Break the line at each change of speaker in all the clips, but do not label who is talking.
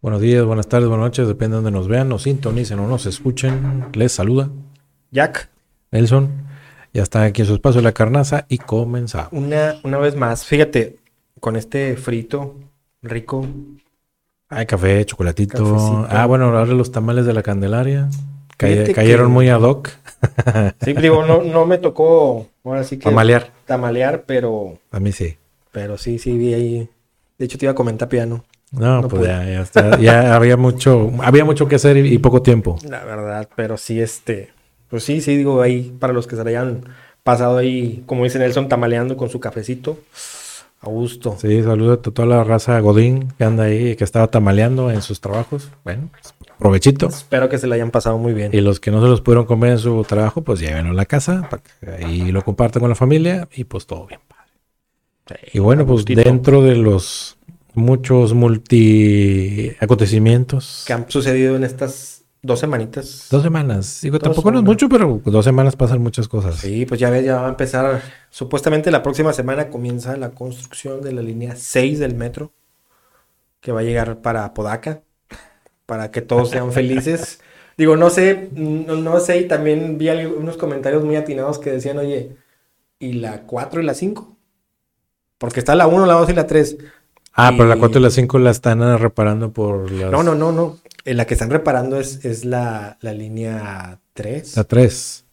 Buenos días, buenas tardes, buenas noches, depende de donde nos vean, nos sintonicen o nos escuchen. Les saluda
Jack,
Nelson. Ya está aquí en su espacio La Carnaza y comenzamos.
una, una vez más, fíjate, con este frito rico,
Hay café, chocolatito.
Cafecito.
Ah, bueno, ahora los tamales de la Candelaria. Cay- cayeron
que-
muy ad hoc.
sí, digo, no, no me tocó, ahora sí que
Tamalear.
tamalear, pero,
A mí sí.
pero sí, sí, vi ahí. De hecho, te iba a comentar piano,
No,
No
pues ya, ya está. Ya había mucho, había mucho que hacer y, y poco tiempo.
la verdad, pero sí, este, pues sí, sí, digo, ahí, para los que se le hayan pasado ahí, como dice Nelson, tamaleando con su cafecito, a gusto.
Sí, saludos a toda la raza Godín que anda ahí, que estaba tamaleando en sus trabajos. Bueno, pues, provechito.
Espero que se le hayan pasado muy bien.
Y los que no se los pudieron comer en su trabajo, pues llévenlo a la casa para que ahí lo compartan con la familia y pues todo bien. padre. Y bueno, pues
gustito.
dentro de los muchos multi acontecimientos,
que han sucedido en estas dos semanitas.
dos semanas. Digo,
Dos
tampoco no es mucho, pero dos semanas pasan muchas cosas.
Sí, pues ya ves, ya va a empezar. Supuestamente la próxima semana comienza la construcción de la línea 6 del metro, que va a llegar para Podaca, para que todos sean felices. Digo, no sé, no, no sé, y también vi unos comentarios muy atinados que decían, oye, ¿y la 4 y la 5? Porque está la 1, la 2 y la 3.
Ah, pero la
Y-
4 y la 5 la están ah, reparando por las...
No, no, no, no. Eh, La que están reparando es, es la, la línea 3.
La 3.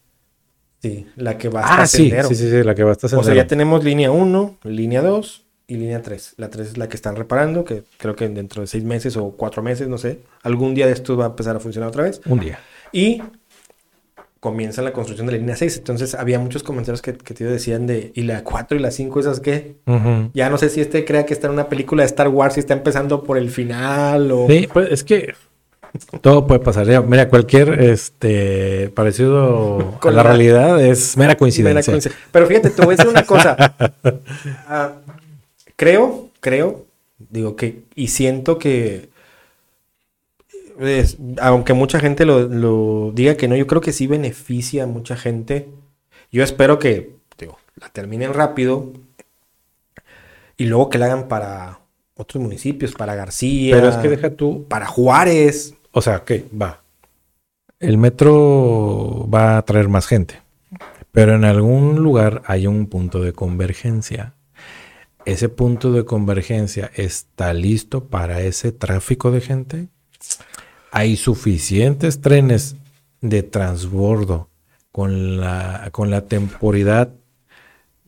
Sí, la que va hasta
Ah, sí,
Sendero.
sí, sí, sí, la que va hasta
O sea,
Sendero.
ya tenemos línea 1, línea 2 y línea 3. La 3 es la que están reparando, que creo que dentro de 6 meses o 4 meses, no sé, algún día de esto va a empezar a funcionar otra vez.
Un día.
Y comienza la construcción de la línea 6. Entonces había muchos comentarios que, que te decían de, ¿y la 4 y la 5 esas qué? Ya no sé si este crea que está en una película de Star Wars y está empezando por el final o...
Sí, pues es que todo puede pasar. Mira, cualquier este parecido
Con
a la,
la-
realidad es mera coincidencia.
Mera coincidencia. Pero fíjate, te voy a decir una cosa. Ah, creo, creo, digo que, y siento que, es- aunque mucha gente lo, lo diga que no, yo creo que sí beneficia a mucha gente. Yo espero que, digo, la terminen rápido y luego que la hagan para otros municipios, para García,
Pero es que deja tú,
para Juárez.
o sea, ¿qué? Va. El metro va a traer más gente, pero en algún lugar hay un punto de convergencia. Ese punto de convergencia está listo para ese tráfico de gente. Hay suficientes trenes de transbordo con la, con la temporalidad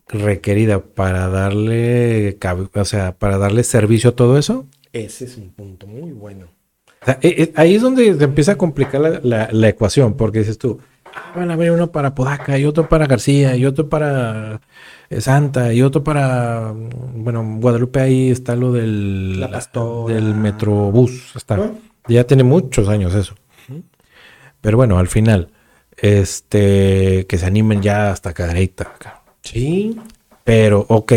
requerida para darle, o sea, para darle servicio a todo eso.
Ese es un punto muy bueno.
O sea, eh, eh, ahí es donde se empieza a complicar la, la- la ecuación, porque dices tú, ah, van a haber uno para Podaca y otro para García y otro para eh, Santa y otro para, mm, bueno, Guadalupe ahí está lo del,
La
del Metrobús, está.
¿No?
Ya tiene muchos años eso. Pero bueno, al final, este, que se animen ya hasta Cadereyta. cabrón.
Sí,
Pero, ok.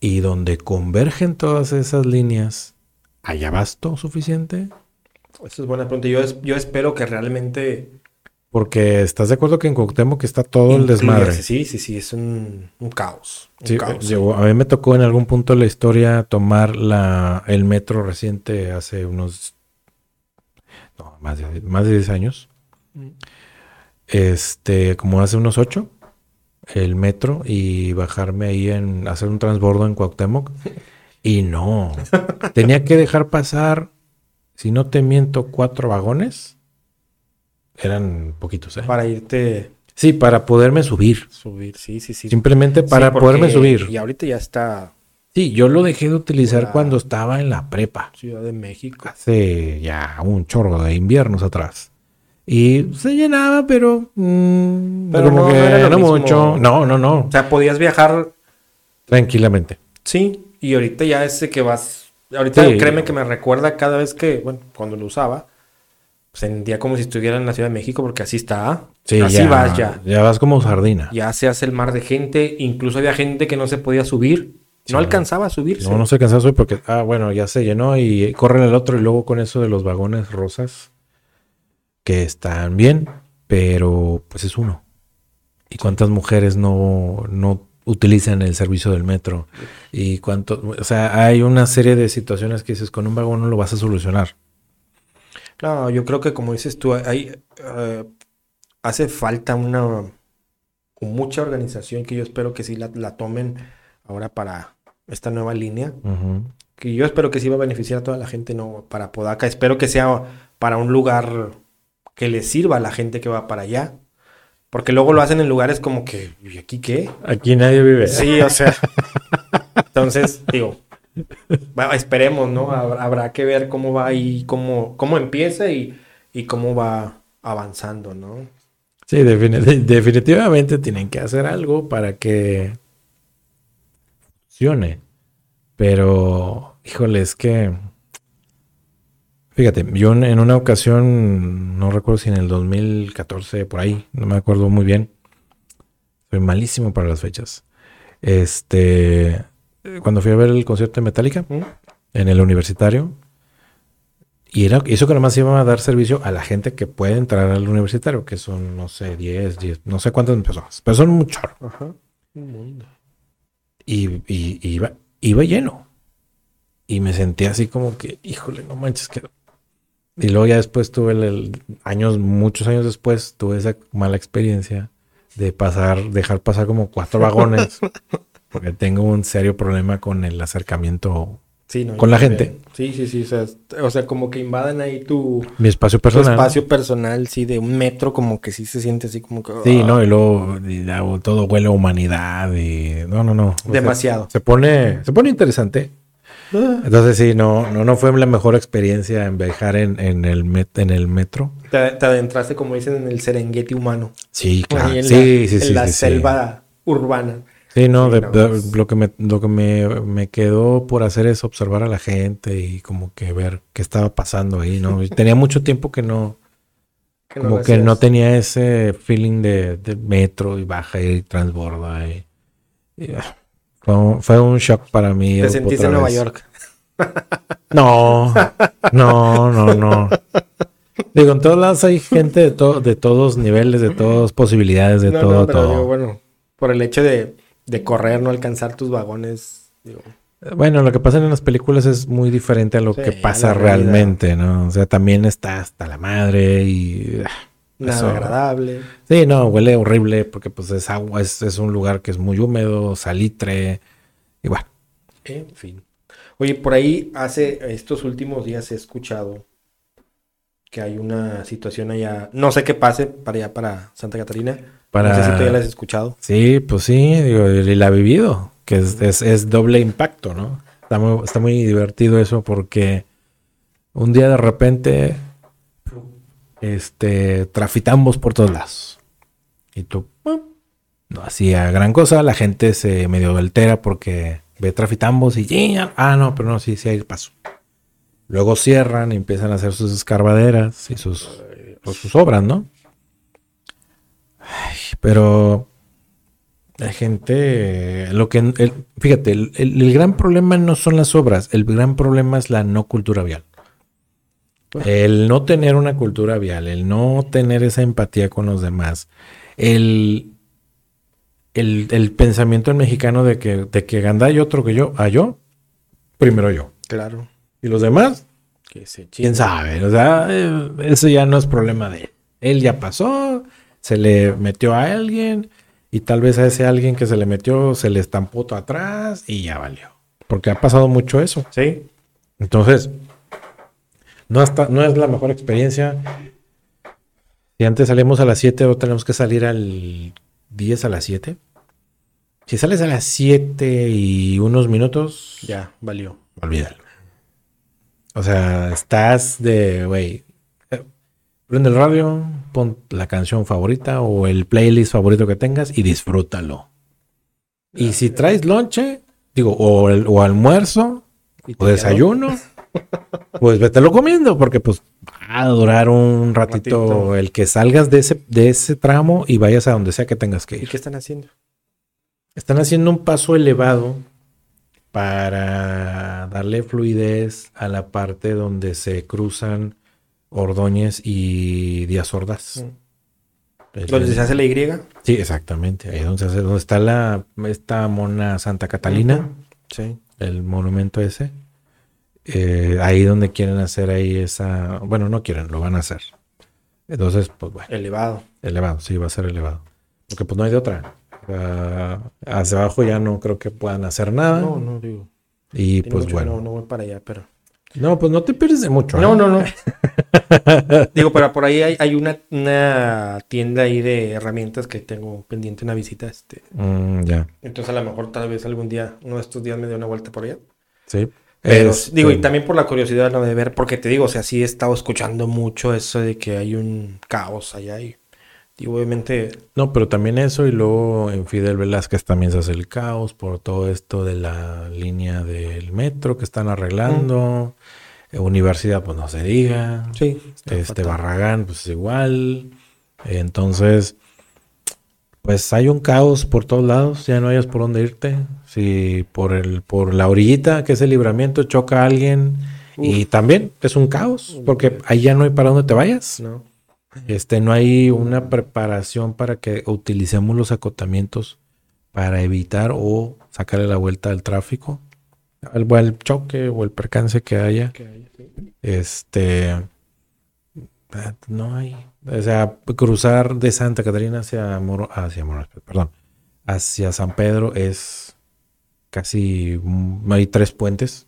Y donde convergen todas esas líneas, ¿hay abasto suficiente?
Eso es buena pregunta. Yo, es- yo espero que realmente...
Porque estás de acuerdo que en Cuauhtémoc está todo el desmadre.
Sí, sí, sí, es un, un caos. Un
Sí,
caos.
yo- a mí me tocó en algún punto de la historia tomar la, el metro reciente hace unos no, más de, más de 10 años. Este, como hace unos 8, el metro y bajarme ahí en hacer un transbordo en Cuauhtémoc. Y no, tenía que dejar pasar, si no te miento, cuatro vagones. Eran poquitos, ¿eh?
Para irte
Sí, para poderme subir.
subir, sí, sí, sí.
Simplemente
Sí,
para
porque-
poderme subir.
Y ahorita ya está
Sí, yo lo dejé de utilizar cuando estaba en la prepa.
Ciudad de México.
Hace ya un chorro de inviernos atrás. Y se llenaba, pero... mm,
Pero
como
no,
que
no era lo
no
mismo.
mucho. No, no, no.
O sea, podías viajar,
Tranquilamente.
sí, y ahorita ya ese que vas... Ahorita
Sí.
créeme que me recuerda cada vez que, bueno, cuando lo usaba, sentía como si estuviera en la Ciudad de México porque así está.
Sí,
así
ya,
vas ya.
Ya vas como sardina.
Ya se hace el mar de gente. Incluso había gente que no se podía subir.
Sí.
No alcanzaba a subirse.
No, no se cansaba hoy porque, ah, bueno, ya se llenó y corren el otro y luego con eso de los vagones rosas que están bien, pero pues es uno. ¿Y cuántas mujeres no, no utilizan el servicio del metro y cuánto, o sea, hay una serie de situaciones que dices con un vagón no lo vas a solucionar.
No, yo creo que como dices tú, hay, eh, hace falta una mucha organización que yo espero que sí la, la tomen ahora para esta nueva línea. Que yo espero que sí va a beneficiar a toda la gente, no para Podaca. Espero que sea para un lugar que le sirva a la gente que va para allá. Porque luego lo hacen en lugares como que, ¿y aquí qué?
Aquí nadie vive.
Sí, o sea. Entonces, digo, esperemos, ¿no? Habrá, que ver cómo va y cómo, cómo empieza y, y cómo va avanzando, ¿no?
Sí, definitivamente tienen que hacer algo para que funcione. Pero, híjole, es que Fíjate, yo en una ocasión, no recuerdo si en el 2014, por ahí, no me acuerdo muy bien. Soy malísimo para las fechas. Este, cuando fui a ver el concierto de Metallica en el universitario, y era eso que nomás iba a dar servicio a la gente que puede entrar al universitario, que son, no sé, 10, 10, no sé cuántas personas, pero son mucho. Ajá. Y, y, iba, iba lleno. Y me sentí así como que, híjole, no manches, que y luego ya después tuve el, años, muchos años después, tuve esa mala experiencia de pasar, dejar pasar como cuatro vagones, porque tengo un serio problema con el acercamiento con la gente.
Sí, sí, sí, o sea, como que invadan ahí tu...
Mi espacio personal.
espacio personal, sí, de un metro, como que sí se siente así como que...
Sí, no, y luego todo huele a humanidad y... No, no, no.
Demasiado.
se pone, se pone interesante. Entonces sí, no, no, no fue la mejor experiencia en viajar en, en, el, en el metro.
Te, adentraste, como dicen, en el Serengeti humano.
Sí, claro. En sí, la, sí,
en la selva urbana.
Sí, no, lo que, me, lo que me, me, quedó por hacer es observar a la gente y como que ver qué estaba pasando ahí, ¿no? tenía mucho tiempo que no, como que no tenía ese feeling de, de, metro y baja y transborda y, y ah, fue, un shock para mí.
¿Te sentiste en Nueva York?
No, no, no, no. Digo, en todos lados hay gente de, de todos niveles, de todas posibilidades, de todo, todo.
bueno, por el hecho de, correr, no alcanzar tus vagones.
Bueno, lo que pasa en las películas es muy diferente a lo que pasa realmente, ¿no? O sea, también está hasta la madre y... Ah,
Nada agradable.
Sí, no, huele horrible porque pues es agua, es, un lugar que es muy húmedo, salitre, igual.
En fin. Oye, por ahí hace estos últimos días he escuchado que hay una situación allá, no sé qué pase para allá, para Santa Catarina. Para... No sé si tú ya la has escuchado.
Sí, pues sí, digo, y la ha vivido, que es, es, doble impacto, ¿no? Está muy, está muy divertido eso porque un día de repente este, trafitambos por todos lados. Y tú, no hacía gran cosa, la gente se medio altera porque ve trafitambos y, ah, no, pero no, sí, sí hay paso. Luego cierran y empiezan a hacer sus escarbaderas y sus, pues, sus obras, ¿no? Pero la gente, lo que, fíjate, el gran problema no son las obras, el gran problema es la no cultura vial. El no tener una cultura vial, el no tener esa empatía con los demás, el, el, pensamiento mexicano de que, de que hay otro que yo, a yo, primero yo.
Claro.
¿Y los demás? ¿Quién sabe? O sea, eh, eso ya no es problema de él. Él ya pasó, se le metió a alguien y tal vez a ese alguien que se le metió se le estampó todo atrás y ya valió. Porque ha pasado mucho eso.
Sí.
Entonces, no, no es la mejor experiencia. Si antes salimos a las 7, ahora tenemos que salir al 10 a las 7. Si sales a las 7 y unos minutos,
ya, valió.
Olvídalo. O sea, estás de, güey, prende el radio, pon la canción favorita o el playlist favorito que tengas y disfrútalo. Y si traes lonche, digo, o, el, o almuerzo, o desayuno, pues vételo comiendo, porque pues va a durar un ratito, el que salgas de ese, de ese tramo y vayas a donde sea que tengas que ir.
¿Y qué están haciendo?
Están haciendo un paso elevado para darle fluidez a la parte donde se cruzan Ordóñez y Díaz Ordaz. Mm.
Donde se hace la Y.
Sí, exactamente. Ahí es donde, se hace- donde está la esta mona Santa Catalina,
Sí.
el monumento ese. Eh, ahí donde quieren hacer ahí esa. Bueno, no quieren, lo van a hacer. Entonces, pues bueno,
Elevado.
elevado, sí, va a ser elevado. Porque pues no hay de otra. Sea, hacia abajo ya no creo que puedan hacer nada.
No, no, digo.
y pues bueno.
No, no voy para allá, pero.
No, pues no te pierdes de mucho. ¿eh?
No, no, no. Digo, pero por ahí hay, hay una, una tienda ahí de herramientas que tengo pendiente una visita. Este.
Mm, ya,
Entonces a lo mejor tal vez algún día, uno de estos días me dé una vuelta por allá.
sí.
Pero
Este,
digo, y también por la curiosidad ¿no? de ver, porque te digo, o sea, sí he estado escuchando mucho eso de que hay un caos allá y digo, obviamente,
No, pero también eso y luego en Fidel Velázquez también se hace el caos por todo esto de la línea del metro que están arreglando. Eh, Universidad, pues no se diga.
sí.
Este
fatal.
Barragán, pues igual. Entonces, pues hay un caos por todos lados, ya no hayas por dónde irte. Si por el, por la orillita, que es el libramiento, choca a alguien. Y también es un caos, porque ahí ya no hay para dónde te vayas.
No.
Este, no hay una preparación para que utilicemos los acotamientos para evitar o sacarle la vuelta al tráfico, al, al choque o el percance que haya.
que hay, sí.
Este, ah, no hay, o sea, cruzar de Santa Catarina hacia Moro, hacia Moro- perdón, hacia San Pedro es casi, mm, hay tres puentes.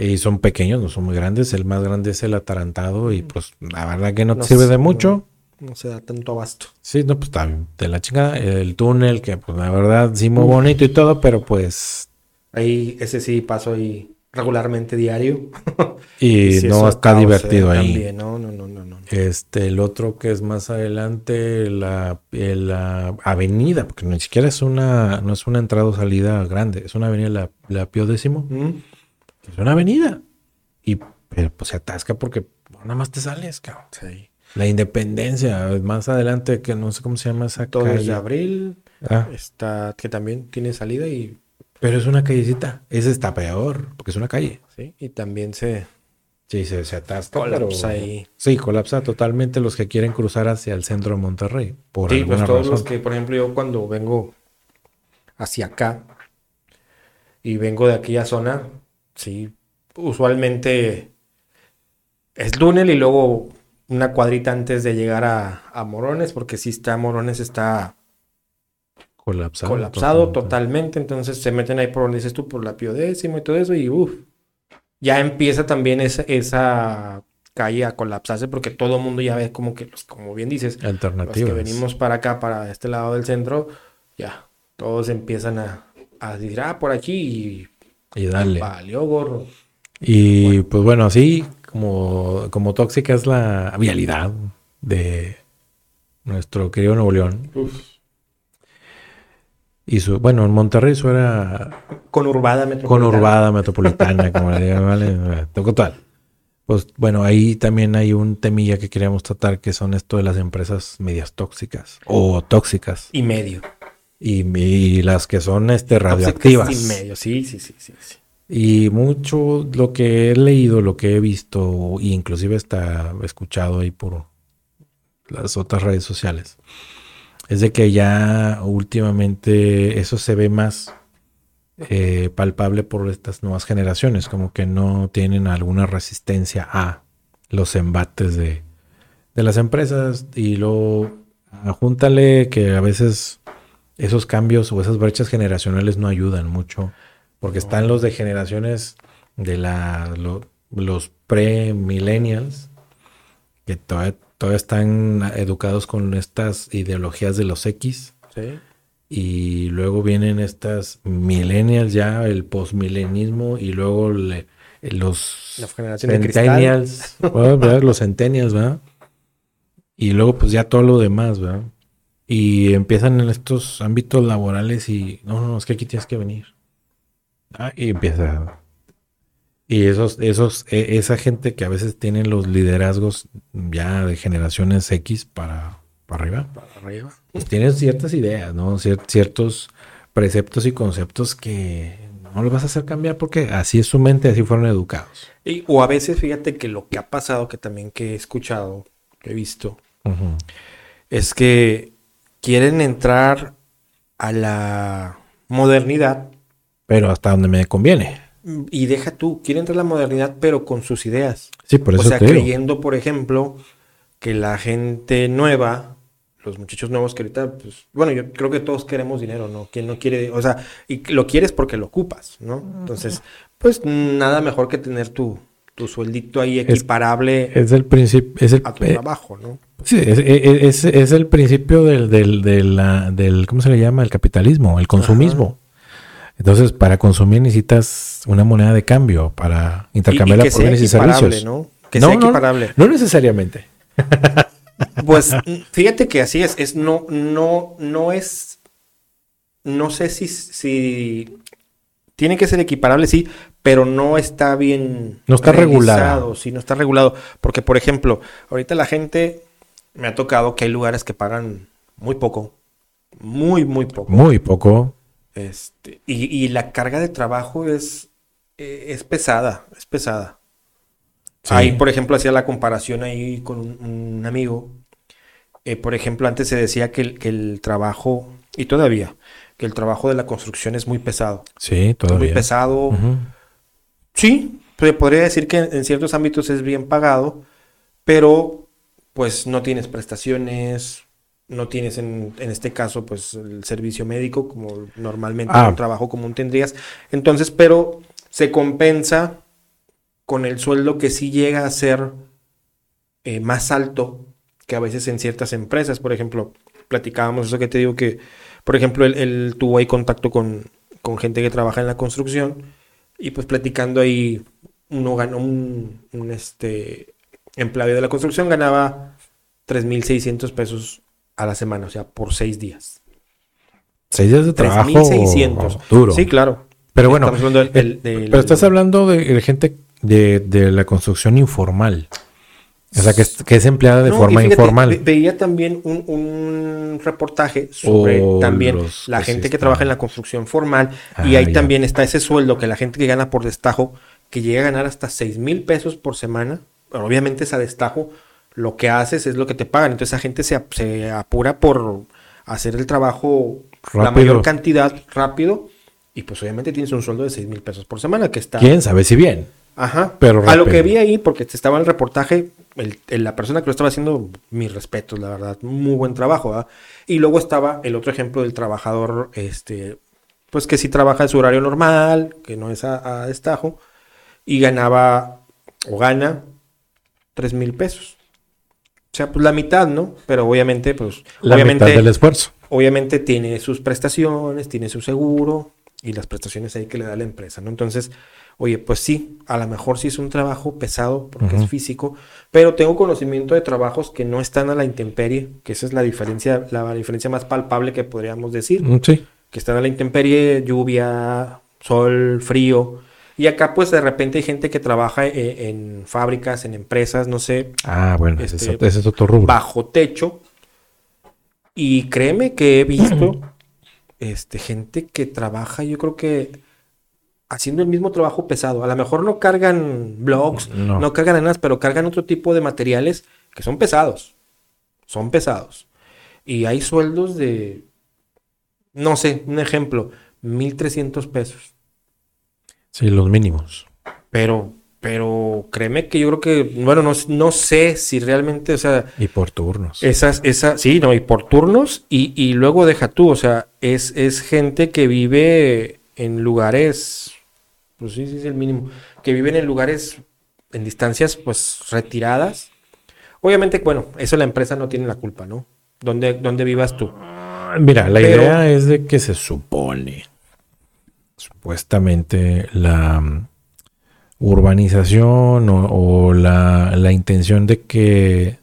Y son pequeños, no son muy grandes. El más grande es el atarantado y pues la verdad que no te
No
sirve
sé,
de mucho.
No se da tanto abasto.
Sí, no, pues está de la chingada. El túnel, que pues la verdad sí muy bonito y todo, pero pues...
Ahí, ese sí paso ahí regularmente diario.
Y
Sí,
no está divertido ahí.
También, no, no, no, no, no.
Este, el otro que es más adelante, la, la avenida, porque ni siquiera es una, no es una entrada o salida grande, es una avenida, la, la Pío décimo,
Mm.
Es una avenida. Y pero, pues se atasca porque nada más te sales, cabrón.
Sí.
La independencia, más adelante, que no sé cómo se llama esa
Todo
calle.
desde abril
Ah,
está, que también tiene salida y,
pero es una callecita. Ese está peor, porque es una calle.
sí, y también se
Sí, se, se atasca.
colapsa
pero-
ahí.
Sí, colapsa totalmente los que quieren cruzar hacia el centro de Monterrey. Por
Sí,
alguna
pues todos
razón.
los que, por ejemplo, yo cuando vengo hacia acá y vengo de aquella zona, sí, usualmente es túnel y luego una cuadrita antes de llegar a, a Morones, porque sí está, Morones está
colapsado.
colapsado totalmente, entonces se meten ahí por donde dices tú, por la Pío décimo y todo eso, y uff, ya empieza también esa, esa calle a colapsarse, porque todo el mundo ya ve como que, los, como bien dices, los
Alternativas.
que venimos para acá, para este lado del centro, ya, todos empiezan a, a decir, ah, por aquí,
Y
y
dale.
valió gorro.
Y pues bueno, así como, como tóxica es la vialidad de nuestro querido Nuevo León. Y su, bueno, en Monterrey eso era
Conurbada metropolitana.
conurbada metropolitana, como le digan, ¿vale? Total. Pues bueno, ahí también hay un temilla que queríamos tratar, que son esto de las empresas medias tóxicas o tóxicas.
Y medio.
Y, y las que son este, radioactivas.
Y medio, sí, sí, sí, sí. sí.
Y mucho lo que he leído, lo que he visto, e inclusive está escuchado ahí por las otras redes sociales, es de que ya últimamente eso se ve más eh, palpable por estas nuevas generaciones, como que no tienen alguna resistencia a los embates de, de las empresas y luego júntale que a veces esos cambios o esas brechas generacionales no ayudan mucho porque están los de generaciones de la, lo- los pre-millennials que todavía, todavía están educados con estas ideologías de los X
Sí.
y luego vienen estas millennials ya, el postmillenismo y luego le- los
La generación de
centennials, los centennials, ¿verdad? Y luego pues ya todo lo demás, ¿verdad? Y empiezan en estos ámbitos laborales y no, no, es que aquí tienes que venir. Ah, y empieza. Y esos, esos, e- esa gente que a veces tienen los liderazgos ya de generaciones X para, para arriba,
Para arriba.
pues tienen ciertas ideas, ¿no? Cier- ciertos preceptos y conceptos que no los vas a hacer cambiar porque así es su mente, así fueron educados.
Y- o a veces, fíjate que lo que ha pasado, que también que he escuchado, que he visto, es que quieren entrar a la modernidad.
Pero hasta donde me conviene.
Y deja tú, quieren entrar a la modernidad, pero con sus ideas.
Sí, por eso
o sea,
te digo.
creyendo, por ejemplo, que la gente nueva, los muchachos nuevos que ahorita, pues, bueno, yo creo que todos queremos dinero, ¿no? Quien no quiere, o sea, y lo quieres porque lo ocupas, ¿no? Entonces, pues nada mejor que tener tu, tu sueldito ahí equiparable
Es el principio, es el,
a tu trabajo, ¿no?
Sí, es, es- es el principio del, del, de la- del, ¿cómo se le llama? El capitalismo, el consumismo. Entonces, para consumir necesitas una moneda de cambio para
Y- y
intercambiarla
que
por bienes y servicios.
¿no? Que
No,
sea equiparable.
No necesariamente.
Pues fíjate que así es, es no, no, no es, no sé si, si tiene que ser equiparable, sí, pero no está bien
No está regulado,
Sí, no está regulado. Porque, por ejemplo, ahorita la gente me ha tocado que hay lugares que pagan muy poco, muy, muy poco.
Muy poco.
Este, y, y la carga de trabajo es, eh, es pesada, es pesada.
Sí.
Ahí, por ejemplo, hacía la comparación ahí con un, un amigo. Eh, por ejemplo, antes se decía que el, que el trabajo, y todavía, que el trabajo de la construcción es muy pesado.
Sí, todavía.
Muy pesado. Sí, se podría decir que en ciertos ámbitos es bien pagado, pero pues no tienes prestaciones, no tienes en, en este caso pues el servicio médico como normalmente
Ah.
en un trabajo común tendrías. Entonces, pero se compensa con el sueldo que sí llega a ser eh, más alto que a veces en ciertas empresas. Por ejemplo, platicábamos eso que te digo que, por ejemplo, él, él tuvo ahí contacto con, con gente que trabaja en la construcción y pues platicando ahí, uno ganó un, un, este empleado de la construcción ganaba 3.600 pesos a la semana, o sea, por seis días.
Seis días de trabajo
3.600.
duro.
Sí, claro.
Pero bueno,
Estamos hablando del-
eh,
del- del-
pero estás hablando de, de gente de, de la construcción informal. O sea, que es, que es empleada de
No,
forma
fíjate,
informal.
ve- veía también un, un reportaje sobre
Oh,
también la
que
gente
sí
que trabaja en la construcción formal. y
Ah,
ahí
ya.
también está ese sueldo que la gente que gana por destajo, que llega a ganar hasta 6 mil pesos por semana. Obviamente es a destajo. Lo que haces es lo que te pagan. Entonces esa gente se, ap- se apura por hacer el trabajo la
Rápido.
mayor cantidad rápido. Y pues obviamente tienes un sueldo de 6 mil pesos por semana que está...
¿Quién sabe si bien?
Ajá.
Pero
a lo
rápido.
que vi ahí, porque estaba en el reportaje, el- el- la persona que lo estaba haciendo, mis respetos, la verdad, muy buen trabajo, ¿verdad? Y luego estaba el otro ejemplo del trabajador, este, pues que sí trabaja en su horario normal, que no es a, a destajo, y ganaba o gana tres mil pesos. O sea, pues la mitad, ¿no? Pero obviamente, pues,
La
obviamente,
mitad del esfuerzo.
obviamente tiene sus prestaciones, tiene su seguro y las prestaciones ahí que le da la empresa, ¿no? Entonces, oye, pues sí, a lo mejor sí es un trabajo pesado porque es físico, pero tengo conocimiento de trabajos que no están a la intemperie, que esa es la diferencia, la diferencia más palpable que podríamos decir,
Mm, Sí.
que están a la intemperie, lluvia, sol, frío. Y acá pues de repente hay gente que trabaja eh, en fábricas, en empresas, no sé,
Ah, bueno, ese,
Este,
es, ese es otro rubro.
bajo techo. Y créeme que he visto este, gente que trabaja, yo creo que haciendo el mismo trabajo pesado. A lo mejor no cargan blogs,
No.
no, cargan nada, pero cargan otro tipo de materiales que son pesados. Son pesados. Y hay sueldos de, no sé, un ejemplo, 1.300 pesos.
Sí, los mínimos.
Pero, pero créeme que yo creo que, bueno, no, no sé si realmente, o sea,
Y por turnos.
Esas, esa, sí, no, y por turnos, y, y luego deja tú, o sea, es, es gente que vive en lugares, pues sí, sí, es el mínimo, que viven en lugares, en distancias, pues, retiradas. Obviamente, bueno, eso la empresa no tiene la culpa, ¿no? ¿Dónde, dónde vivas tú?
Ah, Mira, la
Pero-
idea es de que se supone, supuestamente, la mm, urbanización o, la, la intención de que,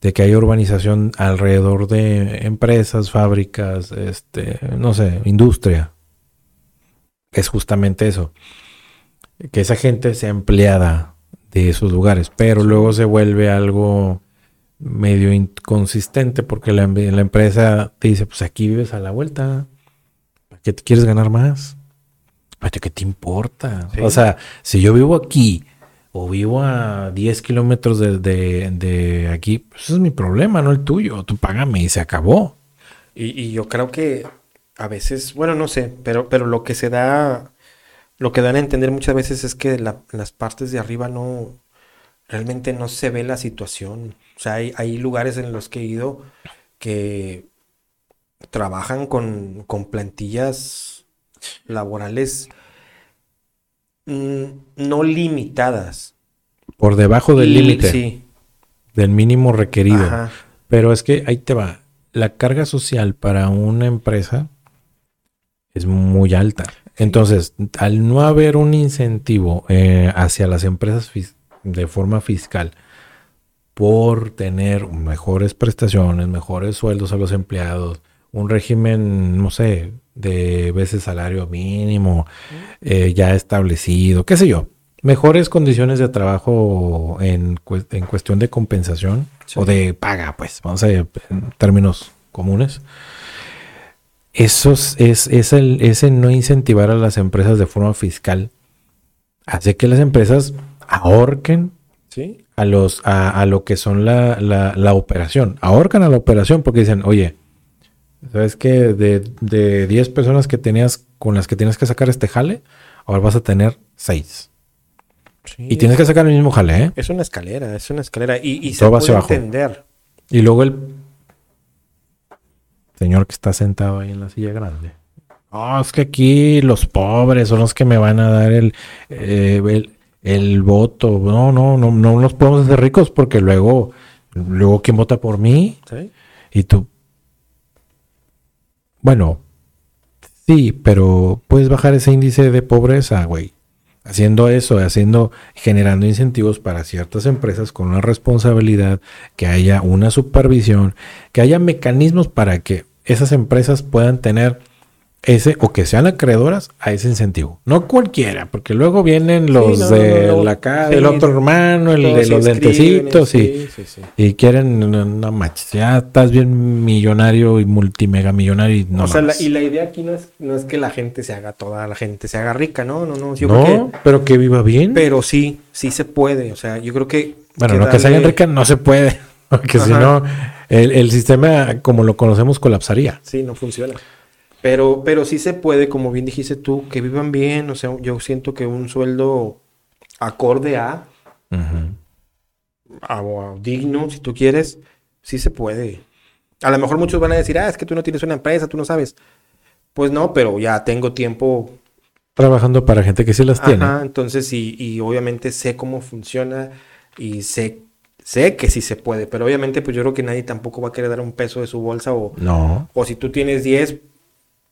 de que haya urbanización alrededor de empresas, fábricas, este, no sé, industria. Es justamente eso. Que esa gente sea empleada de esos lugares, pero luego se vuelve algo medio inconsistente porque la, la empresa te dice, pues aquí vives a la vuelta, ¿para qué te quieres ganar más? ¿Para qué te importa?
Sí.
O sea, si yo vivo aquí, o vivo a 10 kilómetros de, de, de aquí, pues ese es mi problema, no el tuyo. Tú págame y se acabó.
Y, y yo creo que a veces, bueno, no sé, pero, pero lo que se da, lo que dan a entender muchas veces es que la- las partes de arriba no, realmente no se ve la situación. O sea, hay, hay lugares en los que he ido que trabajan con, con plantillas laborales mm, no limitadas.
Por debajo del límite,
Sí.
del mínimo requerido.
Ajá.
Pero es que ahí te va. La carga social para una empresa es muy alta. Entonces, al no haber un incentivo eh, hacia las empresas de forma fiscal por tener mejores prestaciones, mejores sueldos a los empleados, un régimen, no sé, de veces salario mínimo eh, ya establecido, qué sé yo, mejores condiciones de trabajo en, en cuestión de compensación
Sí.
o de paga, pues, vamos a ver, en términos comunes. Eso es, es, es el, ese no incentivar a las empresas de forma fiscal hace que las empresas ahorquen
Sí.
a los a, a lo que son la, la, la operación. Ahorcan a la operación porque dicen, oye, ¿sabes qué? De, de 10 personas que tenías con las que tienes que sacar este jale, ahora vas a tener 6.
Sí,
Y tienes que sacar el mismo jale, ¿eh?
Es una escalera, es una escalera. Y, y se puede
hacia abajo.
entender.
Y luego el señor que está sentado ahí en la silla grande. No, es que aquí los pobres son los que me van a dar el, eh, el, el voto. No, no, no, no nos podemos hacer ricos porque luego, luego ¿quién vota por mí?
¿sí?
Y tú. Bueno, sí, pero puedes bajar ese índice de pobreza, güey. Haciendo eso, haciendo, generando incentivos para ciertas empresas con una responsabilidad, que haya una supervisión, que haya mecanismos para que esas empresas puedan tener ese o que sean acreedoras a ese incentivo. No cualquiera, porque luego vienen los
no,
de
no, no.
la acá,
Sí,
del otro hermano, el de los dentecitos y
sí,
y quieren, no, no manches, ya estás bien millonario y multimega millonario y no
o sea, la-
mames.
y la idea aquí no es, no es que la gente se haga toda la gente se haga rica, no, no, no. Yo creo que,
pero que viva bien.
pero sí, sí se puede. O sea, yo creo que.
bueno,
que
no que se hagan ricas no se puede, porque si no, el, el sistema como lo conocemos colapsaría.
Sí, no funciona. Pero, pero sí se puede, como bien dijiste tú, que vivan bien. O sea, yo siento que un sueldo acorde a, o a digno, si tú quieres, sí se puede. A lo mejor muchos van a decir, ah, es que tú no tienes una empresa, tú no sabes. Pues no, pero ya tengo tiempo
Trabajando para gente que sí las tiene.
Ajá, entonces, y, y obviamente sé cómo funciona y sé, sé que sí se puede, pero obviamente pues yo creo que nadie tampoco va a querer dar un peso de su bolsa o,
No,
o si tú tienes 10,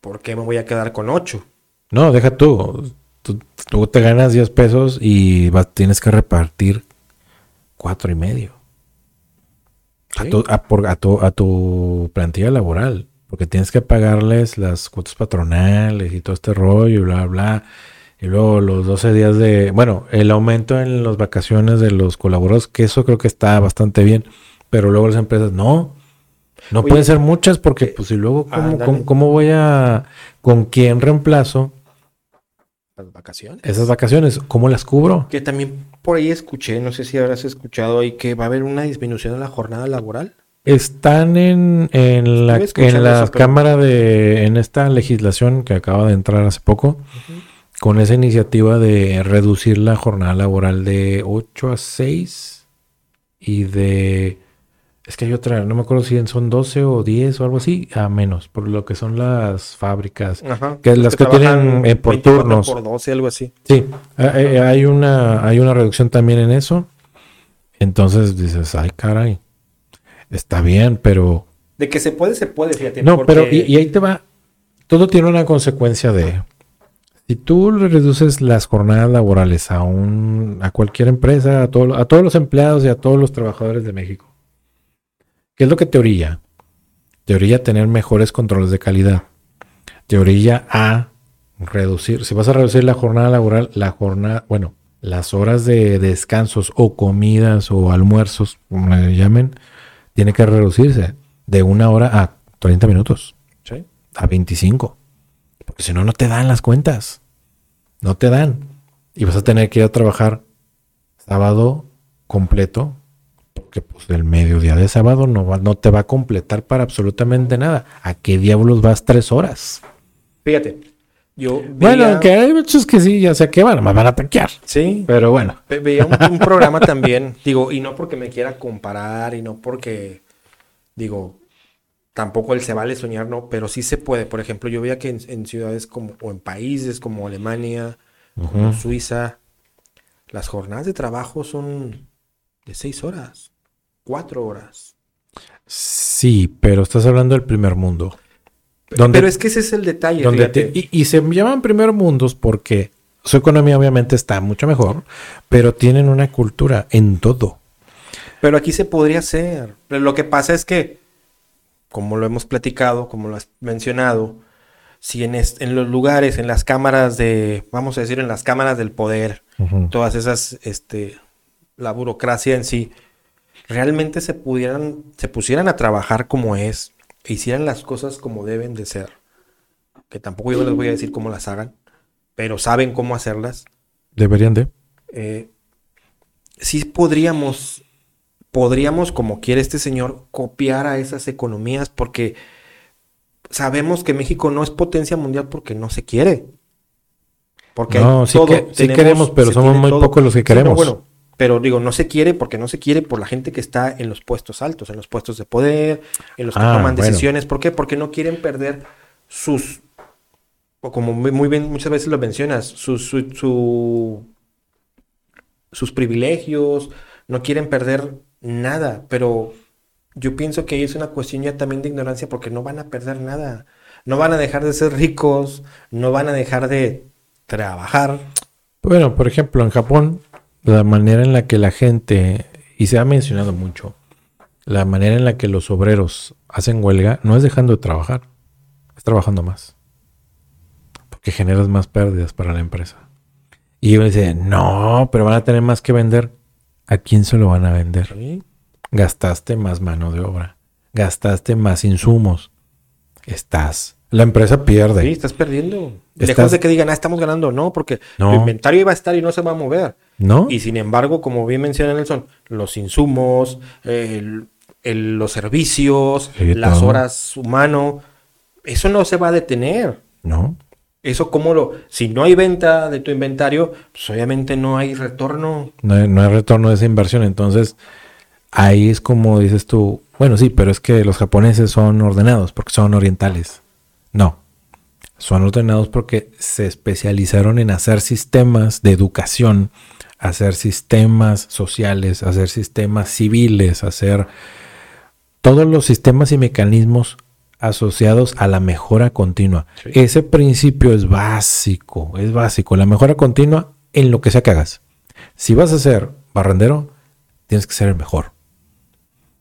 ¿por qué me voy a quedar con 8?
no, deja tú. Tú, tú te ganas 10 pesos y vas- tienes que repartir cuatro y medio. A,
Sí.
tu, a, por- a tu, a tu plantilla laboral. Porque tienes que pagarles las cuotas patronales y todo este rollo y bla, bla. Y luego los 12 días de... Bueno, el aumento en las vacaciones de los colaboradores, que eso creo que está bastante bien. Pero luego las empresas, no. No
Oye,
pueden ser muchas porque, pues, y luego, ¿cómo,
ándale.
cómo, cómo voy a... ¿Con quién reemplazo
Las vacaciones.
esas vacaciones? ¿Cómo las cubro?
Que también por ahí escuché, no sé si habrás escuchado ahí, que va a haber una disminución en la jornada laboral.
Están en, en la, en la
eso, pero-
Cámara de, en esta legislación que acaba de entrar hace poco, con esa iniciativa de reducir la jornada laboral de 8 a 6 y de, es que hay otra, no me acuerdo si son 12 o 10 o algo así, a menos, por lo que son las fábricas.
Ajá.
Que las que tienen, eh, por
24
turnos.
Por 12, algo así.
Sí, eh, eh, hay una, hay una reducción también en eso. Entonces dices, ay, caray, está bien, pero
De que se puede, se puede, fíjate.
no,
porque-
pero y, y ahí te va. Todo tiene una consecuencia de. Si tú reduces las jornadas laborales a un, a cualquier empresa, a, todo- a todos los empleados y a todos los trabajadores de México, ¿qué es lo que te orilla? Te orilla a tener mejores controles de calidad. Te orilla a reducir. Si vas a reducir la jornada laboral, la jornada, bueno, las horas de descansos o comidas o almuerzos, como le llamen, tiene que reducirse de una hora a 30 minutos,
Sí.
a 25. Porque si no, no te dan las cuentas. No te dan. Y vas a tener que ir a trabajar sábado completo, porque pues el mediodía de sábado no, va, no te va a completar para absolutamente nada. ¿A qué diablos vas tres horas?
Fíjate, yo
Bueno, aunque hay muchos que sí, ya sé que van, me van a tanquear.
Sí,
Pero bueno,
Ve- Veía un, un programa también, digo, y no porque me quiera comparar y no porque, digo, tampoco él se vale soñar, no, pero sí se puede. Por ejemplo, yo veía que en, en ciudades como, o en países como Alemania, como. Suiza, las jornadas de trabajo son de seis horas, cuatro horas.
sí, pero estás hablando del primer mundo. Donde-
pero es que ese es el detalle,
donde
fíjate.
te- y, y se llaman primer mundos porque su economía obviamente está mucho mejor, pero tienen una cultura en todo.
Pero aquí se podría hacer. Pero lo que pasa es que, como lo hemos platicado, como lo has mencionado, si en, los lugares, en las cámaras de, vamos a decir, en las cámaras del poder, todas esas, este, la burocracia en sí, realmente se pudieran, se pusieran a trabajar como es, e hicieran las cosas como deben de ser, que tampoco yo les voy a decir cómo las hagan, pero saben cómo hacerlas,
Deberían de.
eh, sí podríamos, podríamos, como quiere este señor, copiar a esas economías porque sabemos que México no es potencia mundial porque no se quiere. Porque
No, sí
todo,
que- sí
tenemos-
queremos, pero somos muy
todo.
pocos los que
Sí,
queremos.
bueno, pero digo, no se quiere porque no se quiere por la gente que está en los puestos altos, en los puestos de poder, en los que
Ah,
toman
bueno.
decisiones. ¿Por qué? Porque no quieren perder sus, o como muy bien muchas veces lo mencionas, su, su- su- sus privilegios, no quieren perder nada, pero yo pienso que es una cuestión ya también de ignorancia porque no van a perder nada. No van a dejar de ser ricos, no van a dejar de trabajar.
Bueno, por ejemplo, en Japón, la manera en la que la gente, y se ha mencionado mucho, la manera en la que los obreros hacen huelga no es dejando de trabajar, es trabajando más. Porque generas más pérdidas para la empresa. Y ellos dicen, no, pero van a tener más que vender. ¿A quién se lo van a vender? Gastaste más mano de obra, gastaste más insumos. Estás. La empresa pierde.
Sí, estás perdiendo.
Estás-
Lejos de que digan, ah, estamos ganando, no, porque
No.
el inventario iba a estar y no se va a mover.
¿No?
Y sin embargo, como bien menciona Nelson, los insumos, el- el- los servicios,
Sí,
las
todo.
horas humano, eso no se va a detener.
¿No?
Eso como lo, si no hay venta de tu inventario, pues obviamente no hay retorno.
No hay, no hay retorno de esa inversión. Entonces, ahí es como dices tú, bueno, sí, pero es que los japoneses son ordenados porque son orientales. No, son ordenados porque se especializaron en hacer sistemas de educación, hacer sistemas sociales, hacer sistemas civiles, hacer todos los sistemas y mecanismos asociados a la mejora continua.
Sí.
Ese principio es básico, es básico. La mejora continua en lo que sea que hagas. Si vas a ser barrendero, tienes que ser el mejor.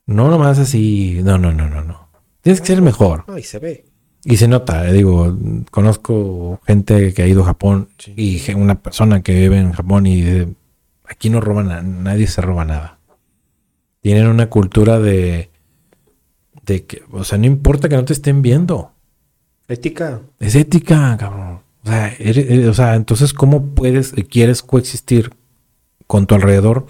No nomás así, no, no, no, no, no. Tienes que ser el mejor.
Ay, se ve.
Y se nota, eh, digo, conozco gente que ha ido a Japón
Sí.
y una persona que vive en Japón y aquí no roban, a- nadie se roba nada. Tienen una cultura de, de que, o sea, no importa que no te estén viendo.
Ética.
Es ética, cabrón. O sea, eres- eres- o sea, entonces, ¿cómo puedes, y quieres coexistir con tu alrededor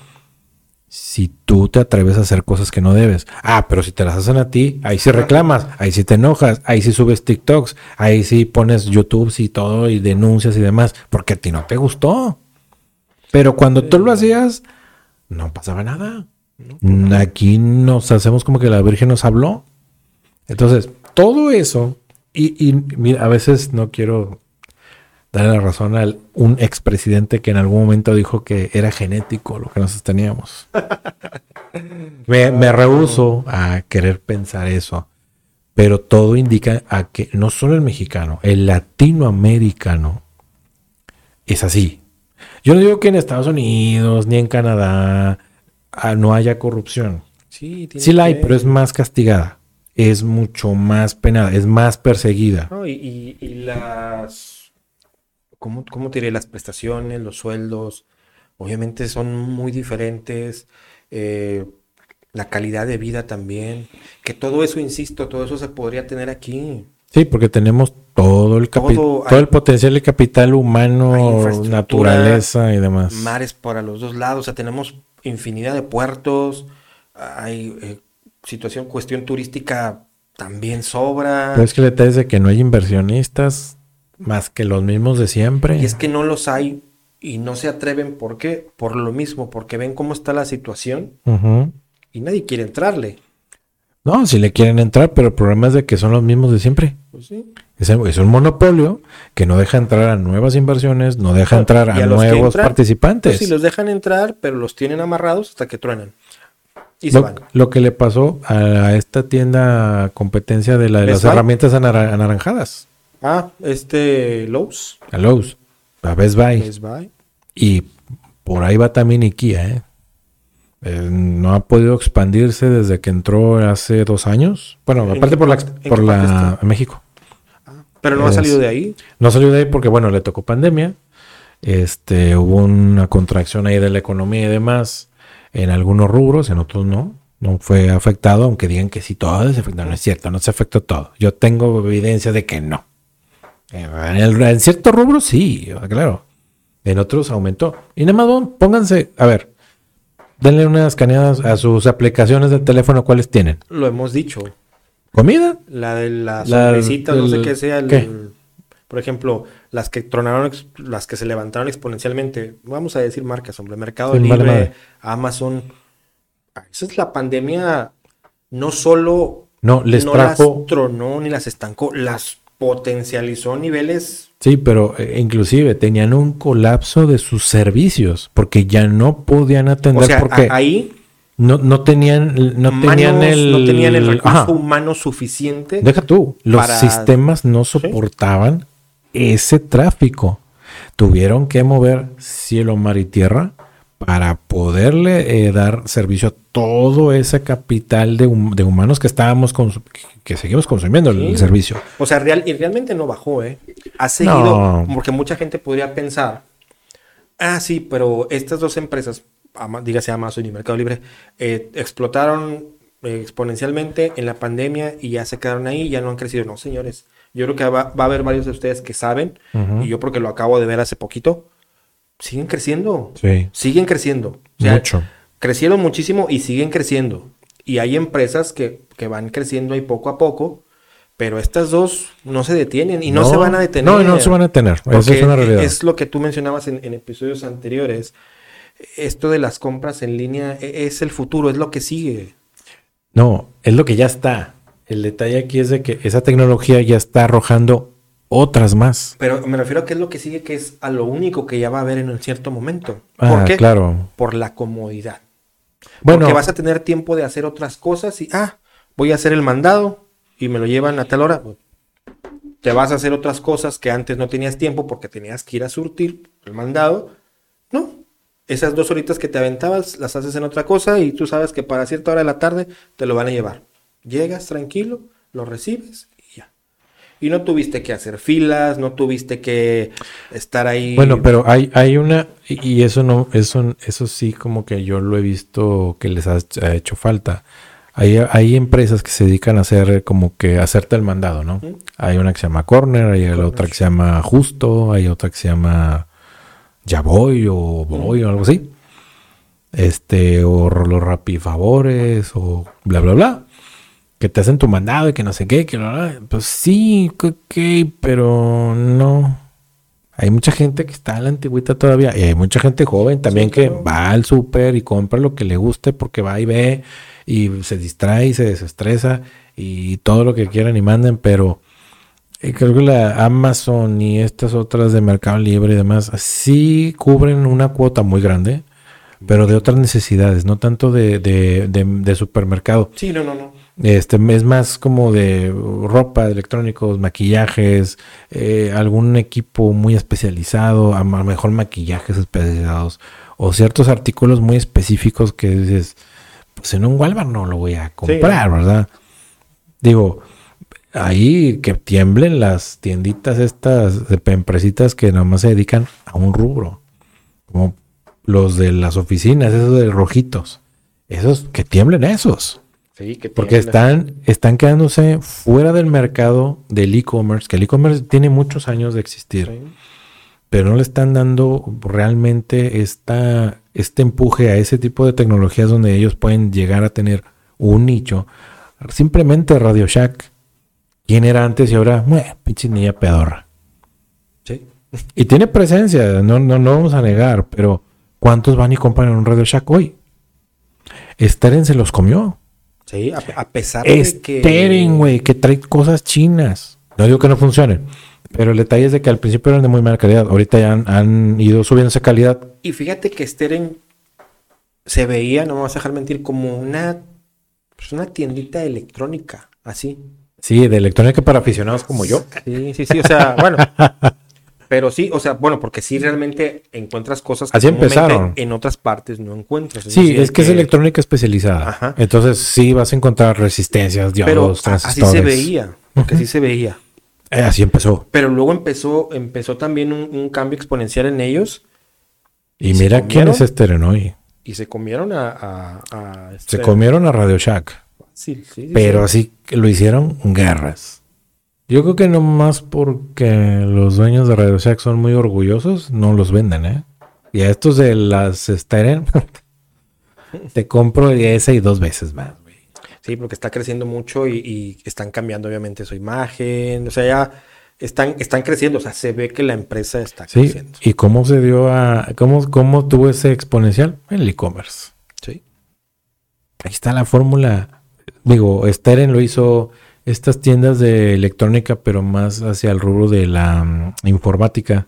si tú te atreves a hacer cosas que no debes? Ah, pero si te las hacen a ti, ahí sí reclamas, ahí sí te enojas, ahí sí subes TikToks, ahí sí pones YouTube y todo y denuncias y demás, porque a ti no te gustó. Pero cuando tú lo hacías, no pasaba nada. Aquí nos hacemos como que la Virgen nos habló. Entonces, todo eso, y, y mira, a veces no quiero darle la razón a un expresidente que en algún momento dijo que era genético lo que nosotros teníamos. me, me rehuso a querer pensar eso. Pero todo indica a que no solo el mexicano, el latinoamericano es así. Yo no digo que en Estados Unidos ni en Canadá ah, no haya corrupción.
Sí, tiene
Sí la hay,
que-
pero es más castigada. Es mucho más penada, es más perseguida.
No, y, y- y las. ¿Cómo, ¿Cómo te diré? Las prestaciones, los sueldos, obviamente son muy diferentes. eh, la calidad de vida también. Que todo eso, insisto, todo eso se podría tener aquí.
Sí, porque tenemos todo el
Todo,
todo,
hay-
el potencial y capital humano, naturaleza y demás.
mares para los dos lados, o sea, tenemos infinidad de puertos, hay eh, situación, cuestión turística también sobra.
Pero es que el detalle es de que no hay inversionistas más que los mismos de siempre.
Y es que no los hay y no se atreven, ¿por qué? Por lo mismo, porque ven cómo está la situación y nadie quiere entrarle.
No, si le quieren entrar, pero el problema es de que son los mismos de siempre.
Pues sí.
Es, es un monopolio que no deja entrar a nuevas inversiones, no deja entrar a, nuevos
entran,
participantes.
Pues sí, los dejan entrar, pero los tienen amarrados hasta que truenan. Y se van.
lo que le pasó a esta tienda competencia de, la, de
¿Best
las
Buy?
herramientas anara- anaranjadas,
Ah, este Lowe's.
a Lowe's, a Best Buy.
Best Buy.
Y por ahí va también IKEA, ¿eh? Eh, no ha podido expandirse desde que entró hace dos años. Bueno,
¿En
aparte por la, por la México.
Pero no ha salido de ahí.
No salió de ahí porque, bueno, le tocó pandemia. Este, hubo una contracción ahí de la economía y demás en algunos rubros, en otros no. No fue afectado, aunque digan que sí, todo se afectó. No es cierto, no se afectó todo. Yo tengo evidencia de que no. En, el- en ciertos rubros sí, claro. En otros aumentó. Y nada más pónganse, a ver, denle unas caneadas a sus aplicaciones de teléfono, ¿cuáles tienen?
Lo hemos dicho.
¿Comida?
La de la
La-
no sé qué sea. el-
¿qué?
por ejemplo, las que tronaron, las que se levantaron exponencialmente. Vamos a decir marcas, hombre. Mercado
Sí,
Libre. Amazon. Ah, Esa es la pandemia. No solo
No, les
no
trajo.
las tronó ni las estancó, las potencializó niveles.
Sí, pero eh, inclusive tenían un colapso de sus servicios porque ya no podían atender
O sea,
porque
ahí
no, no tenían no tenían el
no tenían el recurso
Ajá,
humano suficiente.
deja tú, los
para-
sistemas no soportaban ese tráfico. Tuvieron que mover cielo, mar y tierra para poderle eh, dar servicio a todo ese capital de, hum- de humanos que estábamos que, seguimos consumiendo el, servicio.
O sea, real, y realmente no bajó, ¿eh? Ha seguido,
No.
porque mucha gente podría pensar, ah, sí, pero estas dos empresas, dígase Amazon y Mercado Libre, eh, explotaron eh, exponencialmente en la pandemia y ya se quedaron ahí y ya no han crecido. No, señores. Yo creo que va, va a haber varios de ustedes que saben, y yo porque lo acabo de ver hace poquito, siguen creciendo.
Sí,
Siguen creciendo. O sea,
mucho.
crecieron muchísimo y siguen creciendo. Y hay empresas que, que van creciendo ahí poco a poco, pero estas dos no se detienen y no, se van a detener.
No, no se van a detener. Eso es una realidad.
es lo que tú mencionabas en, en episodios anteriores. Esto de las compras en línea e- es el futuro, es lo que sigue.
No, es lo que ya está. El detalle aquí es de que esa tecnología ya está arrojando otras más.
Pero me refiero a que es lo que sigue, que es a lo único que ya va a haber en un cierto momento.
Ah,
¿Por qué?
claro.
Por la comodidad.
Bueno,
Porque vas a tener tiempo de hacer otras cosas y, ah, voy a hacer el mandado y me lo llevan a tal hora. Te vas a hacer otras cosas que antes no tenías tiempo porque tenías que ir a surtir el mandado. No. Esas dos horitas que te aventabas las haces en otra cosa y tú sabes que para cierta hora de la tarde te lo van a llevar. Llegas tranquilo, lo recibes y no tuviste que hacer filas, no tuviste que estar ahí.
bueno, pero hay, hay una, y eso no, eso, eso sí como que yo lo he visto que les ha, ha hecho falta. Hay, hay empresas que se dedican a hacer como que hacerte el mandado, ¿no? Hay una que se llama Corner, hay la otra que se llama Justo, hay otra que se llama Ya Voy o Voy o algo así. Este, o los rapifavores o bla, bla, bla. Que te hacen tu mandado y que no sé qué, que. Pues sí, ok, pero no. Hay mucha gente que está a la antigüita todavía y hay mucha gente joven también
Sí,
que
claro.
va al súper y compra lo que le guste porque va y ve y se distrae y se desestresa y todo lo que quieran y manden, pero eh, creo que la Amazon y estas otras de Mercado Libre y demás sí cubren una cuota muy grande, pero de otras necesidades, no tanto de, de, de- de supermercado.
Sí, no, no, no.
Este es más como de ropa, electrónicos, maquillajes, eh, algún equipo muy especializado, a lo mejor maquillajes especializados o ciertos artículos muy específicos que dices, pues en un Walmart no lo voy a comprar, ¿verdad? Digo, ahí que tiemblen las tienditas estas de empresitas que nada más se dedican a un rubro, como los de las oficinas, esos de rojitos, esos que tiemblen esos.
Sí, que
Porque están, están quedándose fuera del mercado del e-commerce, que el e-commerce tiene muchos años de existir,
Sí.
pero no le están dando realmente esta, este empuje a ese tipo de tecnologías donde ellos pueden llegar a tener un nicho. Simplemente Radio Shack, ¿quién era antes y ahora? "Mue, Pinche niña pedorra.
Sí.
Y tiene presencia, no, no, no vamos a negar, pero ¿cuántos van y compran en un Radio Shack hoy? Steren se los comió.
Sí, a, a pesar de que...
Steren, güey, que trae cosas chinas. No digo que no funcionen, pero el detalle es de que al principio eran de muy mala calidad. Ahorita ya han, han ido subiendo esa calidad.
Y fíjate que Steren se veía, no me vas a dejar mentir, como una, pues una tiendita de electrónica, así.
Sí, de electrónica para aficionados como yo.
Sí, sí, sí, o sea, bueno. Pero sí, o sea, bueno, porque sí realmente encuentras cosas
Así
comúnmente
empezaron.
en otras partes no encuentras.
Sí,
decir,
es que es electrónica especializada.
Ajá.
Entonces sí vas a encontrar resistencias,
Pero
diodos,
a- así se veía, porque así se veía.
Eh, así empezó.
Pero luego empezó, empezó también un, un cambio exponencial en ellos
Y
¿Se
mira quién es Steren hoy.
y se comieron a... a, a
Se
Steren.
comieron a Radio Shack.
Sí, sí, sí,
Pero
sí.
así que lo hicieron guerras. Yo creo que no más porque los dueños de Radio Shack son muy orgullosos, no los venden, ¿eh? Y a estos de las Steren, te compro esa y dos veces más, güey.
Sí, porque está creciendo mucho y, y están cambiando obviamente su imagen. O sea, ya están, están creciendo. O sea, se ve que la empresa está
Sí,
creciendo.
¿y cómo se dio a... ¿Cómo, cómo tuvo ese exponencial? En el e-commerce.
Sí.
Ahí está la fórmula. Digo, Steren lo hizo estas tiendas de electrónica, pero más hacia el rubro de la mm, informática.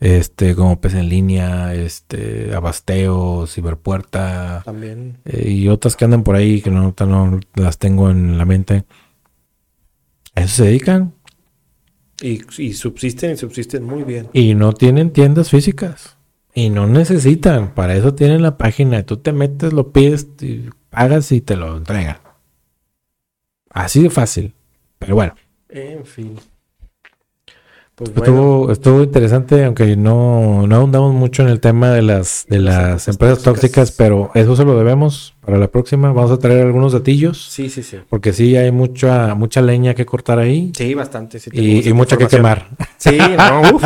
Este, como pues en línea, este, Abasteo, Ciberpuerta,
También.
eh, y otras que andan por ahí que no, no las tengo en la mente. A eso se dedican
Y, y subsisten y subsisten muy bien.
y no tienen tiendas físicas. Y no necesitan. Para eso tienen la página. Tú te metes, lo pides, y pagas y te lo entregan. Así de fácil. Pero bueno,
En fin. Pues bueno.
estuvo, estuvo interesante, aunque no, no ahondamos mucho en el tema de las, de
Las empresas
tóxicas, pero eso se lo debemos para la próxima. Vamos a traer algunos datillos,
Sí, sí, sí.
porque sí hay mucha, mucha leña que cortar ahí
Sí, bastante. sí
y, y mucha que quemar.
Sí, no, uf.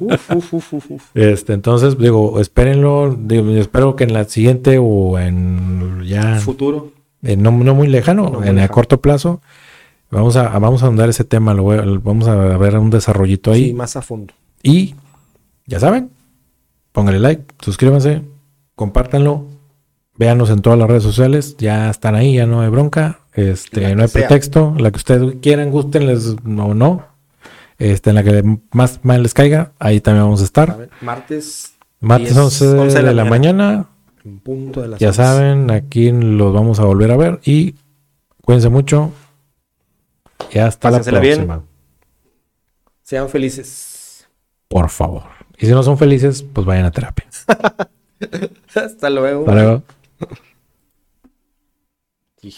Uf, uf, uf, uf, uf.
Este, entonces, digo, espérenlo. digo, espero que en la siguiente o en ya
Futuro.
Eh, no, no muy lejano,
No muy
en a
lejano.
corto plazo, vamos a, vamos a ahondar ese tema. Lo voy a- vamos a ver un desarrollito ahí.
Sí, más a fondo.
Y ya saben, pónganle like, suscríbanse, compártanlo, véanos en todas las redes sociales, ya están ahí, ya no hay bronca, este, no hay
sea.
pretexto, la que ustedes quieran, gusten, les o no, este, en la que más mal les caiga, ahí también vamos a
A
estar.
ver, martes.
Martes
10,
11 de, la, mañana,
En punto de las
ya
11.
saben, aquí los vamos a volver a ver y cuídense mucho. Y hasta la
Pásensela bien.
próxima.
Sean felices.
Por favor. Y si no son felices, pues vayan a terapia.
Hasta luego.
Hasta luego.